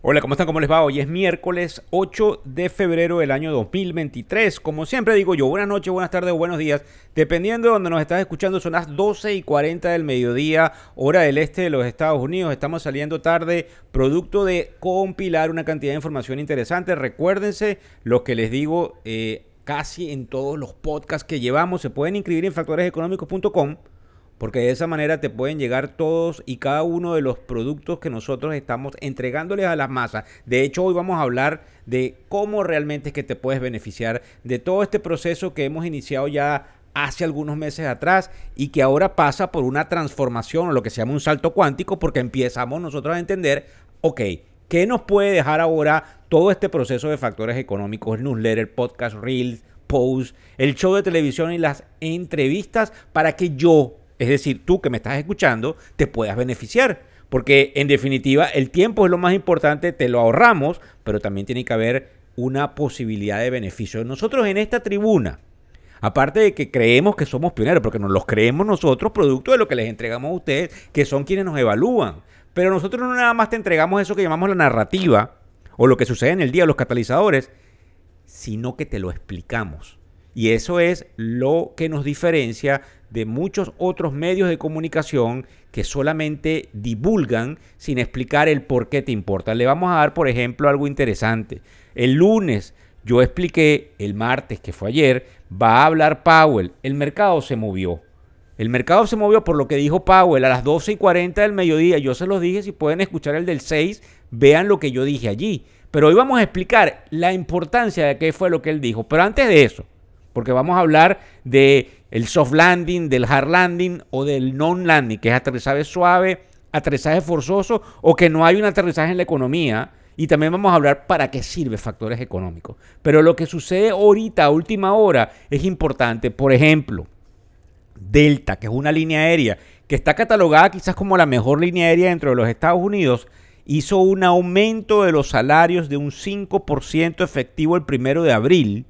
Hola, ¿cómo están? ¿Cómo les va? Hoy es miércoles 8 de febrero del año 2023. Como siempre digo yo, buenas noches, buenas tardes o buenos días. Dependiendo de donde nos estás escuchando, son las 12 y 40 del mediodía, hora del este de los Estados Unidos. Estamos saliendo tarde, producto de compilar una cantidad de información interesante. Recuérdense lo que les digo eh, casi en todos los podcasts que llevamos. Se pueden inscribir en factoreseconómicos.com porque de esa manera te pueden llegar todos y cada uno de los productos que nosotros estamos entregándoles a las masas. De hecho, hoy vamos a hablar de cómo realmente es que te puedes beneficiar de todo este proceso que hemos iniciado ya hace algunos meses atrás y que ahora pasa por una transformación o lo que se llama un salto cuántico porque empezamos nosotros a entender, ok, ¿qué nos puede dejar ahora todo este proceso de factores económicos, newsletter, podcast, reels, posts, el show de televisión y las entrevistas para que yo es decir, tú que me estás escuchando, te puedas beneficiar. Porque en definitiva el tiempo es lo más importante, te lo ahorramos, pero también tiene que haber una posibilidad de beneficio. Nosotros en esta tribuna, aparte de que creemos que somos pioneros, porque nos los creemos nosotros, producto de lo que les entregamos a ustedes, que son quienes nos evalúan. Pero nosotros no nada más te entregamos eso que llamamos la narrativa, o lo que sucede en el día, los catalizadores, sino que te lo explicamos. Y eso es lo que nos diferencia de muchos otros medios de comunicación que solamente divulgan sin explicar el por qué te importa. Le vamos a dar, por ejemplo, algo interesante. El lunes yo expliqué, el martes, que fue ayer, va a hablar Powell. El mercado se movió. El mercado se movió por lo que dijo Powell a las 12 y 40 del mediodía. Yo se los dije, si pueden escuchar el del 6, vean lo que yo dije allí. Pero hoy vamos a explicar la importancia de qué fue lo que él dijo. Pero antes de eso, porque vamos a hablar de el soft landing, del hard landing o del non landing, que es aterrizaje suave, aterrizaje forzoso o que no hay un aterrizaje en la economía. Y también vamos a hablar para qué sirve factores económicos. Pero lo que sucede ahorita, a última hora, es importante. Por ejemplo, Delta, que es una línea aérea que está catalogada quizás como la mejor línea aérea dentro de los Estados Unidos, hizo un aumento de los salarios de un 5% efectivo el primero de abril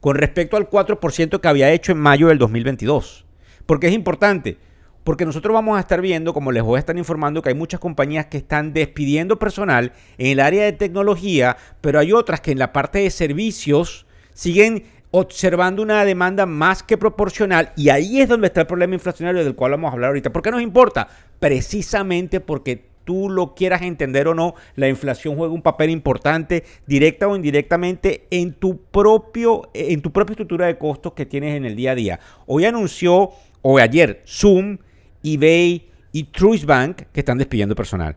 con respecto al 4% que había hecho en mayo del 2022. ¿Por qué es importante? Porque nosotros vamos a estar viendo, como les voy a estar informando, que hay muchas compañías que están despidiendo personal en el área de tecnología, pero hay otras que en la parte de servicios siguen observando una demanda más que proporcional y ahí es donde está el problema inflacionario del cual vamos a hablar ahorita. ¿Por qué nos importa? Precisamente porque tú lo quieras entender o no, la inflación juega un papel importante, directa o indirectamente, en tu, propio, en tu propia estructura de costos que tienes en el día a día. Hoy anunció, o ayer, Zoom, eBay y Truist Bank que están despidiendo personal.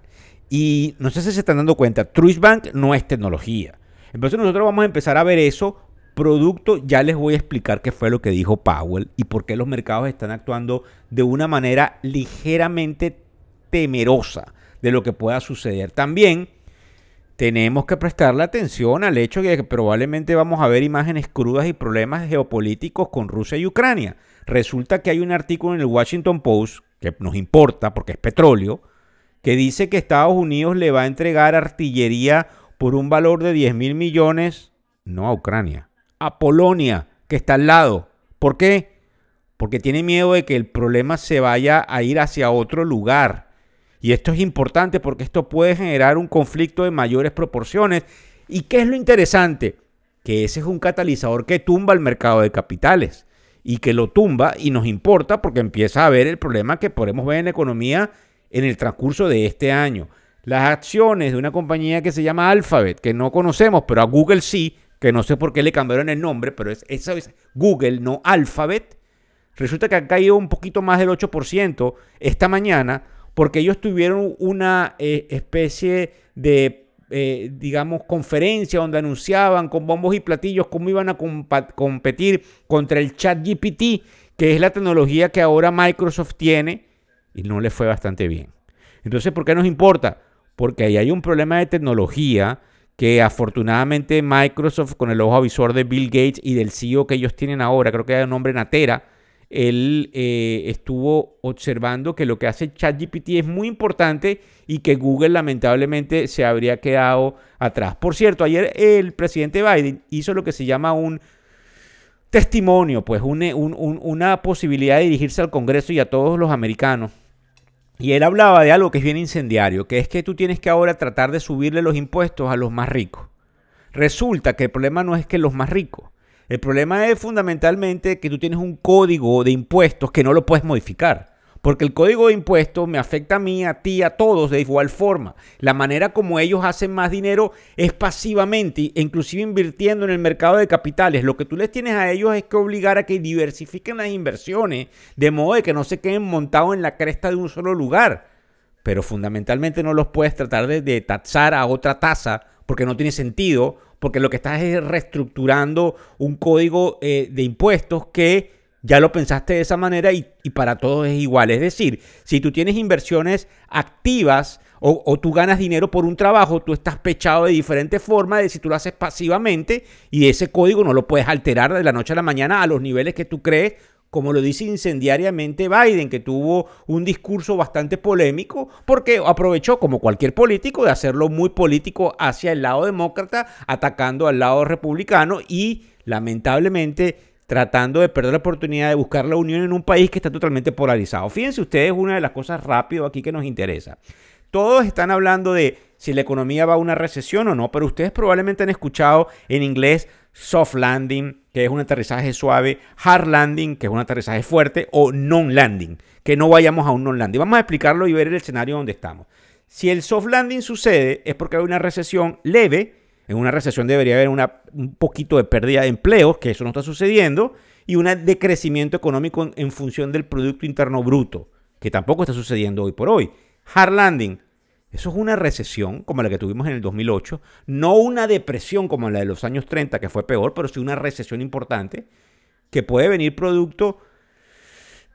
Y no sé si se están dando cuenta, Truist Bank no es tecnología. Entonces nosotros vamos a empezar a ver eso producto, ya les voy a explicar qué fue lo que dijo Powell y por qué los mercados están actuando de una manera ligeramente temerosa de lo que pueda suceder. También tenemos que prestarle atención al hecho de que probablemente vamos a ver imágenes crudas y problemas geopolíticos con Rusia y Ucrania. Resulta que hay un artículo en el Washington Post, que nos importa porque es petróleo, que dice que Estados Unidos le va a entregar artillería por un valor de 10 mil millones, no a Ucrania, a Polonia, que está al lado. ¿Por qué? Porque tiene miedo de que el problema se vaya a ir hacia otro lugar. Y esto es importante porque esto puede generar un conflicto de mayores proporciones. ¿Y qué es lo interesante? Que ese es un catalizador que tumba el mercado de capitales y que lo tumba y nos importa porque empieza a ver el problema que podemos ver en la economía en el transcurso de este año. Las acciones de una compañía que se llama Alphabet, que no conocemos, pero a Google sí, que no sé por qué le cambiaron el nombre, pero es, esa es Google, no Alphabet, resulta que ha caído un poquito más del 8% esta mañana porque ellos tuvieron una eh, especie de, eh, digamos, conferencia donde anunciaban con bombos y platillos cómo iban a competir contra el chat GPT, que es la tecnología que ahora Microsoft tiene, y no le fue bastante bien. Entonces, ¿por qué nos importa? Porque ahí hay un problema de tecnología que afortunadamente Microsoft, con el ojo avisor de Bill Gates y del CEO que ellos tienen ahora, creo que hay un nombre Natera, él eh, estuvo observando que lo que hace ChatGPT es muy importante y que Google lamentablemente se habría quedado atrás. Por cierto, ayer el presidente Biden hizo lo que se llama un testimonio, pues una posibilidad de dirigirse al Congreso y a todos los americanos. Y él hablaba de algo que es bien incendiario, que es que tú tienes que ahora tratar de subirle los impuestos a los más ricos. Resulta que el problema no es que los más ricos, el problema es fundamentalmente que tú tienes un código de impuestos que no lo puedes modificar. Porque el código de impuestos me afecta a mí, a ti, a todos de igual forma. La manera como ellos hacen más dinero es pasivamente, inclusive invirtiendo en el mercado de capitales. Lo que tú les tienes a ellos es que obligar a que diversifiquen las inversiones, de modo de que no se queden montados en la cresta de un solo lugar. Pero fundamentalmente no los puedes tratar de, de taxar a otra tasa porque no tiene sentido porque lo que estás es reestructurando un código eh, de impuestos que ya lo pensaste de esa manera y, para todos es igual. Es decir, si tú tienes inversiones activas o, o, tú ganas dinero por un trabajo, tú estás pechado de diferentes formas de si tú lo haces pasivamente y ese código no lo puedes alterar de la noche a la mañana a los niveles que tú crees como lo dice incendiariamente Biden, que tuvo un discurso bastante polémico, porque aprovechó, como cualquier político, de hacerlo muy político hacia el lado demócrata, atacando al lado republicano y, lamentablemente, tratando de perder la oportunidad de buscar la unión en un país que está totalmente polarizado. Fíjense ustedes una de las cosas rápido aquí que nos interesa. Todos están hablando de si la economía va a una recesión o no, pero ustedes probablemente han escuchado en inglés soft landing, que es un aterrizaje suave, hard landing, que es un aterrizaje fuerte, o non landing, que no vayamos a un non landing. Vamos a explicarlo y ver el escenario donde estamos. Si el soft landing sucede es porque hay una recesión leve, en una recesión debería haber un poquito de pérdida de empleos, que eso no está sucediendo, y un decrecimiento económico en, en función del Producto Interno Bruto, que tampoco está sucediendo hoy por hoy. Hard landing, eso es una recesión como la que tuvimos en el 2008, no una depresión como la de los años 30, que fue peor, pero sí una recesión importante, que puede venir producto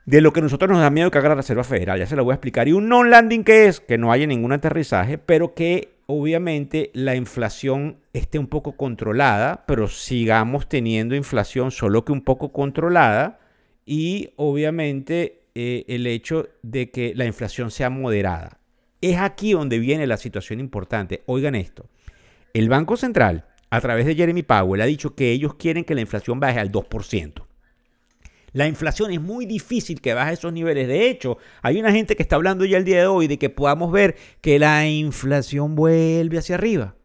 de lo que nosotros nos da miedo que haga la Reserva Federal. Ya se lo voy a explicar. Y un non-landing que es que no haya ningún aterrizaje, pero que obviamente la inflación esté un poco controlada, pero sigamos teniendo inflación solo que un poco controlada. Y obviamente eh, el hecho de que la inflación sea moderada. Es aquí donde viene la situación importante. Oigan esto. El Banco Central, a través de Jeremy Powell, ha dicho que ellos quieren que la inflación baje al 2%. La inflación es muy difícil que baje esos niveles. De hecho, hay una gente que está hablando ya el día de hoy de que podamos ver que la inflación vuelve hacia arriba,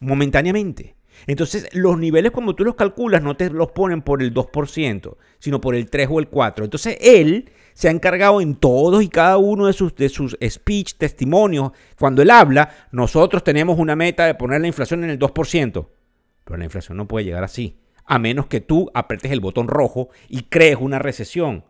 momentáneamente. Entonces, los niveles como tú los calculas no te los ponen por el 2%, sino por el 3 o el 4. Entonces, él se ha encargado en todos y cada uno de sus, de sus speech, testimonios, cuando él habla, nosotros tenemos una meta de poner la inflación en el 2%. Pero la inflación no puede llegar así, a menos que tú apretes el botón rojo y crees una recesión.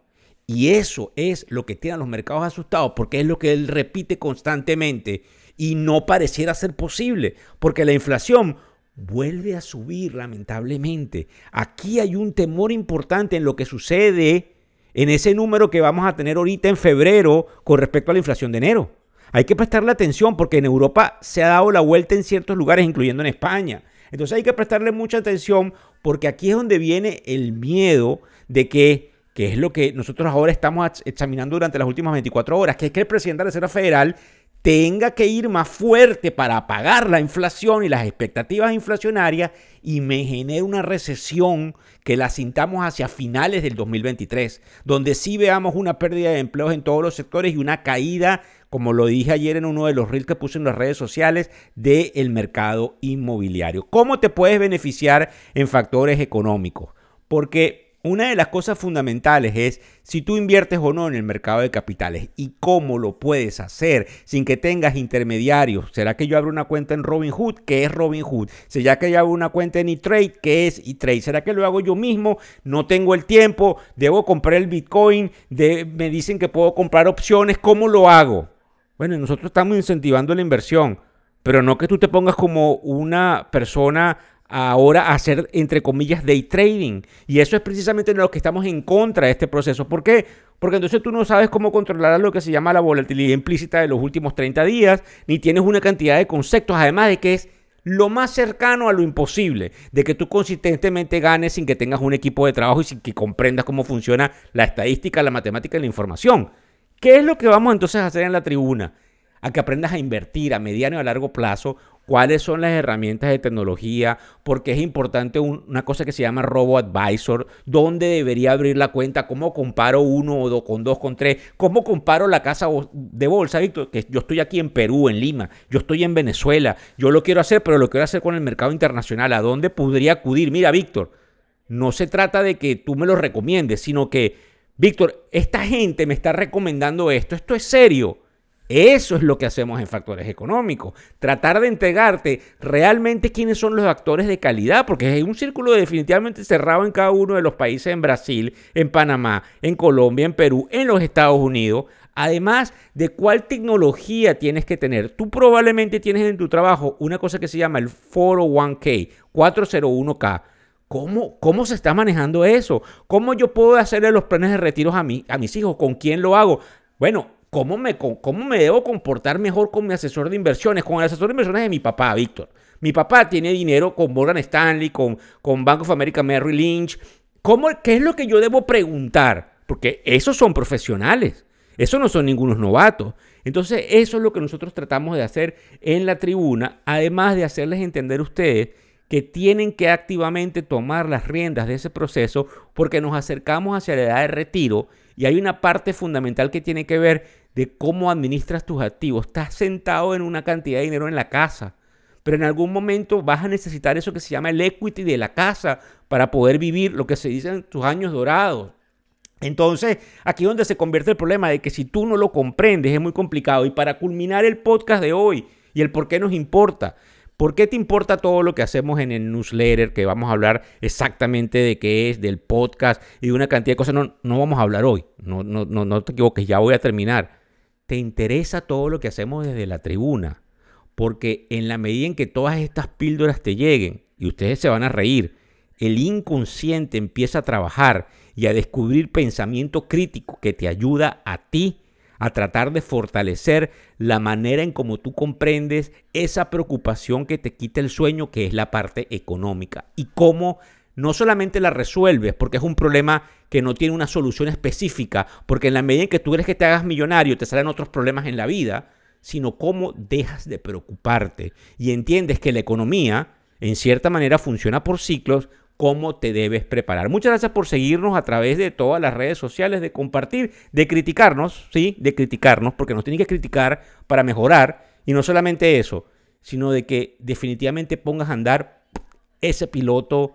Y eso es lo que tienen los mercados asustados, porque es lo que él repite constantemente y no pareciera ser posible, porque la inflación vuelve a subir lamentablemente. Aquí hay un temor importante en lo que sucede en ese número que vamos a tener ahorita en febrero con respecto a la inflación de enero. Hay que prestarle atención porque en Europa se ha dado la vuelta en ciertos lugares, incluyendo en España. Entonces hay que prestarle mucha atención porque aquí es donde viene el miedo de que, que es lo que nosotros ahora estamos examinando durante las últimas 24 horas, que es que el presidente de la Reserva Federal tenga que ir más fuerte para apagar la inflación y las expectativas inflacionarias y me genere una recesión que la sintamos hacia finales del 2023, donde sí veamos una pérdida de empleos en todos los sectores y una caída, como lo dije ayer en uno de los reels que puse en las redes sociales, del mercado inmobiliario. ¿Cómo te puedes beneficiar en factores económicos? Porque una de las cosas fundamentales es si tú inviertes o no en el mercado de capitales y cómo lo puedes hacer sin que tengas intermediarios. ¿Será que yo abro una cuenta en Robinhood? ¿Qué es Robinhood? ¿Será que yo abro una cuenta en eTrade? ¿Qué es eTrade? ¿Será que lo hago yo mismo? No tengo el tiempo, debo comprar el Bitcoin, me dicen que puedo comprar opciones, ¿cómo lo hago? Bueno, nosotros estamos incentivando la inversión, pero no que tú te pongas como una persona ahora hacer, entre comillas, day trading. Y eso es precisamente lo que estamos en contra de este proceso. ¿Por qué? Porque entonces tú no sabes cómo controlar lo que se llama la volatilidad implícita de los últimos 30 días, ni tienes una cantidad de conceptos, además de que es lo más cercano a lo imposible, de que tú consistentemente ganes sin que tengas un equipo de trabajo y sin que comprendas cómo funciona la estadística, la matemática y la información. ¿Qué es lo que vamos entonces a hacer en la tribuna? A que aprendas a invertir a mediano y a largo plazo cuáles son las herramientas de tecnología, porque es importante una cosa que se llama Robo Advisor, dónde debería abrir la cuenta, cómo comparo uno o dos con dos, con tres, cómo comparo la casa de bolsa, Víctor, que yo estoy aquí en Perú, en Lima, yo estoy en Venezuela, yo lo quiero hacer, pero lo quiero hacer con el mercado internacional, ¿a dónde podría acudir? Mira, Víctor, no se trata de que tú me lo recomiendes, sino que, Víctor, esta gente me está recomendando esto, esto es serio. Eso es lo que hacemos en factores económicos. Tratar de entregarte realmente quiénes son los actores de calidad, porque hay un círculo definitivamente cerrado en cada uno de los países, en Brasil, en Panamá, en Colombia, en Perú, en los Estados Unidos. Además de cuál tecnología tienes que tener. Tú probablemente tienes en tu trabajo una cosa que se llama el 401k, 401k. ¿Cómo, ¿Cómo, se está manejando eso? ¿Cómo yo puedo hacerle los planes de retiros a, mí, a mis hijos? ¿Con quién lo hago? Bueno, ¿Cómo me, ¿Cómo me debo comportar mejor con mi asesor de inversiones? Con el asesor de inversiones de mi papá, Víctor. Mi papá tiene dinero con Morgan Stanley, con, con Bank of America Merrill Lynch. ¿Cómo, ¿Qué es lo que yo debo preguntar? Porque esos son profesionales. Esos no son ningunos novatos. Entonces, eso es lo que nosotros tratamos de hacer en la tribuna, además de hacerles entender a ustedes que tienen que activamente tomar las riendas de ese proceso porque nos acercamos hacia la edad de retiro y hay una parte fundamental que tiene que ver de cómo administras tus activos. Estás sentado en una cantidad de dinero en la casa, pero en algún momento vas a necesitar eso que se llama el equity de la casa para poder vivir lo que se dice tus años dorados. Entonces, aquí es donde se convierte el problema de que si tú no lo comprendes es muy complicado. Y para culminar el podcast de hoy y el por qué nos importa, ¿Por qué te importa todo lo que hacemos en el newsletter? Que vamos a hablar exactamente de qué es, del podcast y de una cantidad de cosas. No, no vamos a hablar hoy. No, no, no, no te equivoques, ya voy a terminar. Te interesa todo lo que hacemos desde la tribuna. Porque en la medida en que todas estas píldoras te lleguen, y ustedes se van a reír, el inconsciente empieza a trabajar y a descubrir pensamiento crítico que te ayuda a ti a tratar de fortalecer la manera en cómo tú comprendes esa preocupación que te quita el sueño, que es la parte económica, y cómo no solamente la resuelves, porque es un problema que no tiene una solución específica, porque en la medida en que tú eres que te hagas millonario, te salen otros problemas en la vida, sino cómo dejas de preocuparte y entiendes que la economía, en cierta manera, funciona por ciclos, cómo te debes preparar. Muchas gracias por seguirnos a través de todas las redes sociales, de compartir, de criticarnos, sí, de criticarnos, porque nos tienen que criticar para mejorar. Y no solamente eso, sino de que definitivamente pongas a andar ese piloto